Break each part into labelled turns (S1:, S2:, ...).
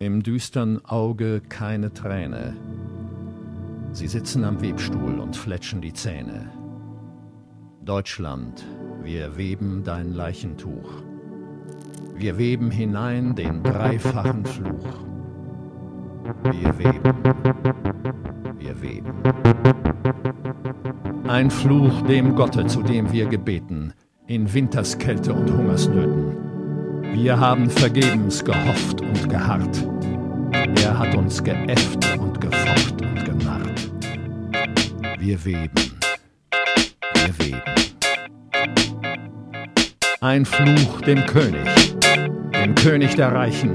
S1: Im düstern Auge keine Träne. Sie sitzen am Webstuhl und fletschen die Zähne. Deutschland, wir weben dein Leichentuch. Wir weben hinein den dreifachen Fluch. Wir weben, wir weben. Ein Fluch dem Gotte, zu dem wir gebeten, in Winterskälte und Hungersnöten. Wir haben vergebens gehofft und geharrt. Er hat uns geäfft und gefocht und genarrt. Wir weben, wir weben. Ein Fluch dem König, dem König der Reichen,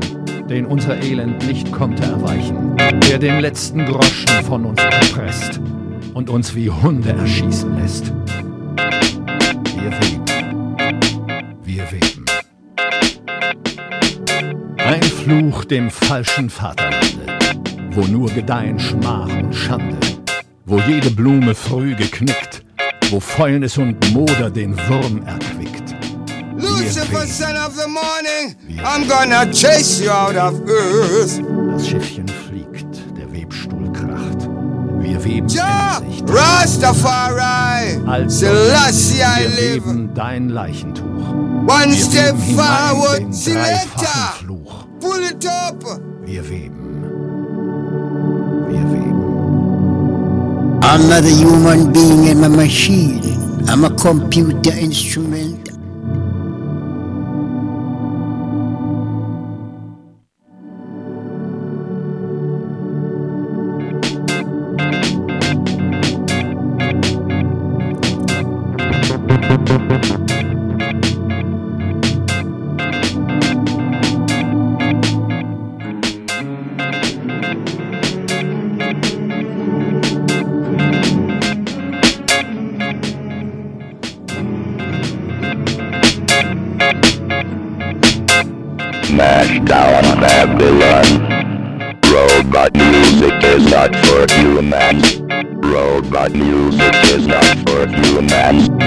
S1: den unser Elend nicht konnte erweichen, der den letzten Groschen von uns erpresst und uns wie Hunde erschießen lässt. Fluch dem falschen Vaterlande, wo nur gedeihen Schmach und Schande, wo jede Blume früh geknickt, wo Fäulnis und Moder den Wurm erquickt.
S2: Lucifer, son of the morning, I'm gonna chase you out of earth.
S1: Das Schiffchen fliegt, der Webstuhl kracht. Wir weben
S2: Ja, Rastafari,
S1: als
S2: Selassie
S1: wir
S2: live.
S1: weben dein Leichentuch.
S2: One
S1: Wir
S2: step forward, selector.
S1: Fluch.
S2: Pull it up.
S1: Wir weben. Wir weben.
S3: I'm not a human being, I'm a machine. I'm a computer instrument.
S4: Babylon. Robot music is not for humans. Robot music is not for humans.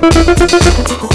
S5: ちょっと。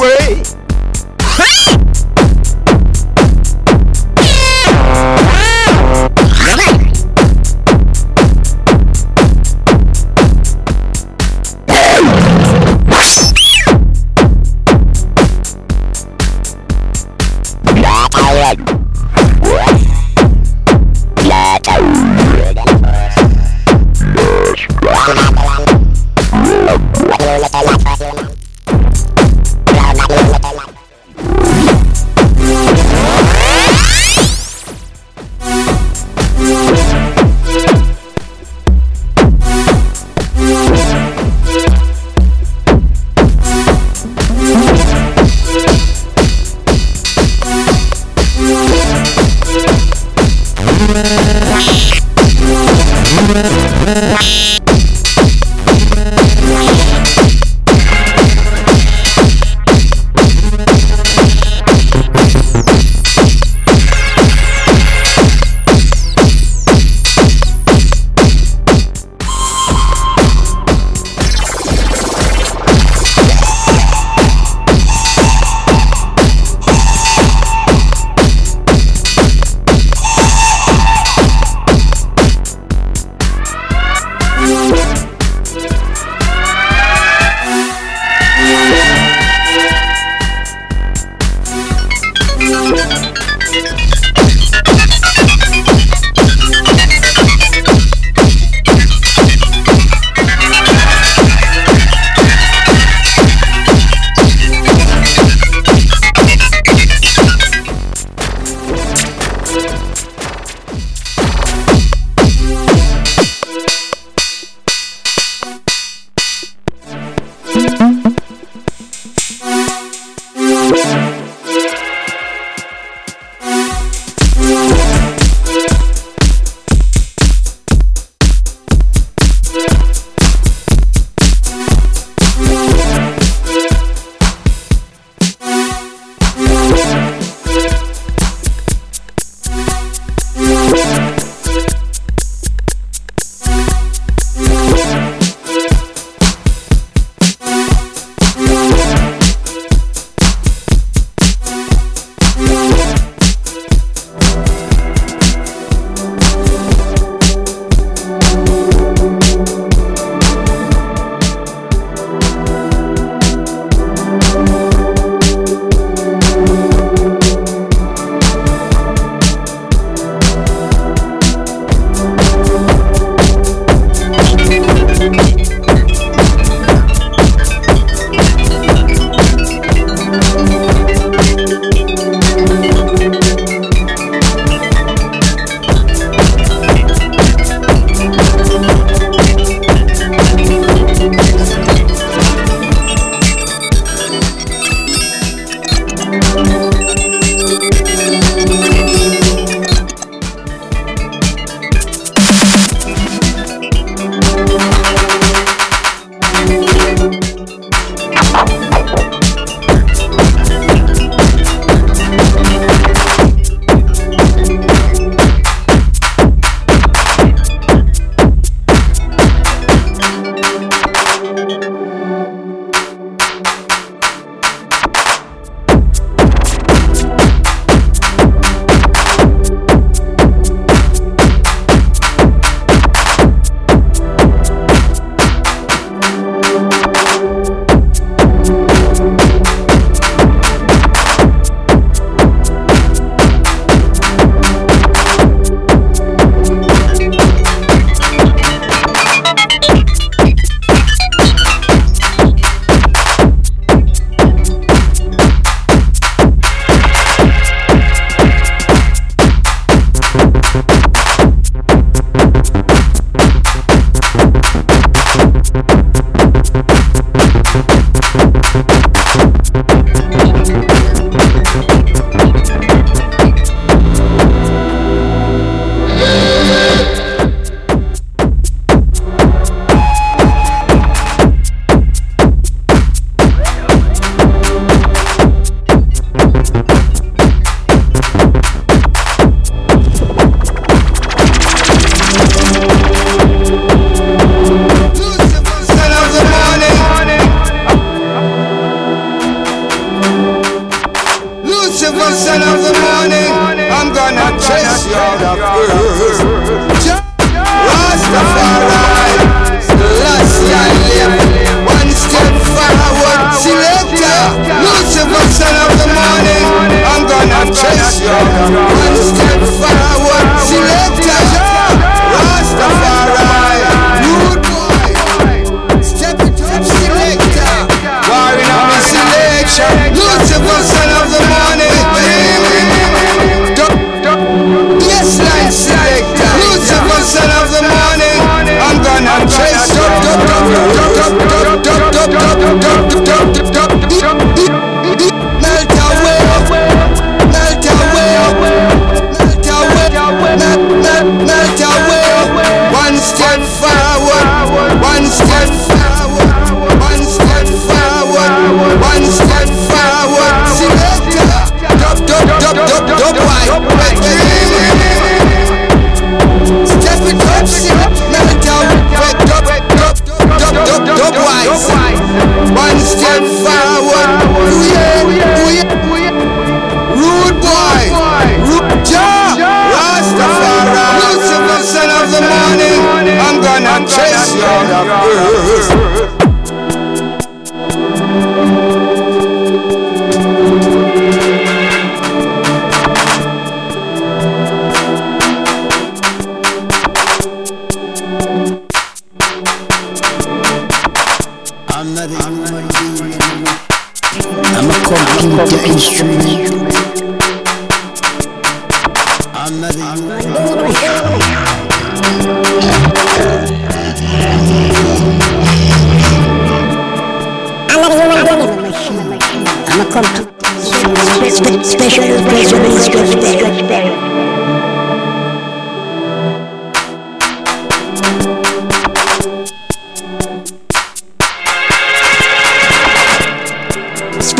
S5: Way.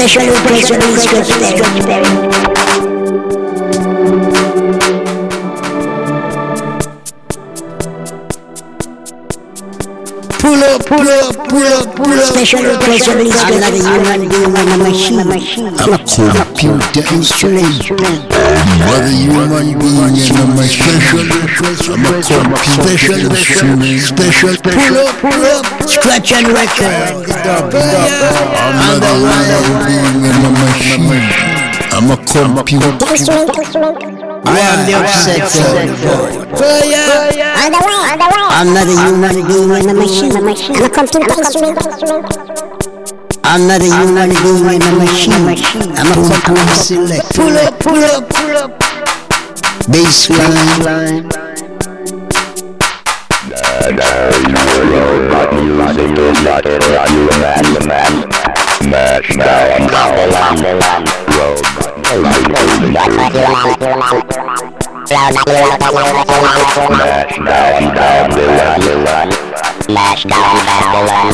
S3: Special special special. Pull up, pull up, pull up, pull up. Special, special, I'm not a human being, I'm a machine. I'm a computer instrument. Not a human being, I'm a machine. I'm a instrument. Special, pull up, pull up. Scratch and record. I'm not a human being, I'm a machine. I'm a computer. I am the obsessor. Fire.
S6: On the way, on the way.
S3: I'm not a human being, I'm a machine.
S6: I'm a computer
S3: I'm not a human being. I'm a machine. I'm a fucking select. Pull up, pull up, pull up. Bassline.
S4: mash, down, double up, double up, road, match down, down, down, down, down.
S6: Smash down Babylon.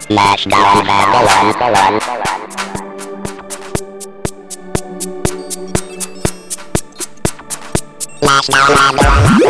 S6: Smash down Babylon. Babylon. Smash down Babylon.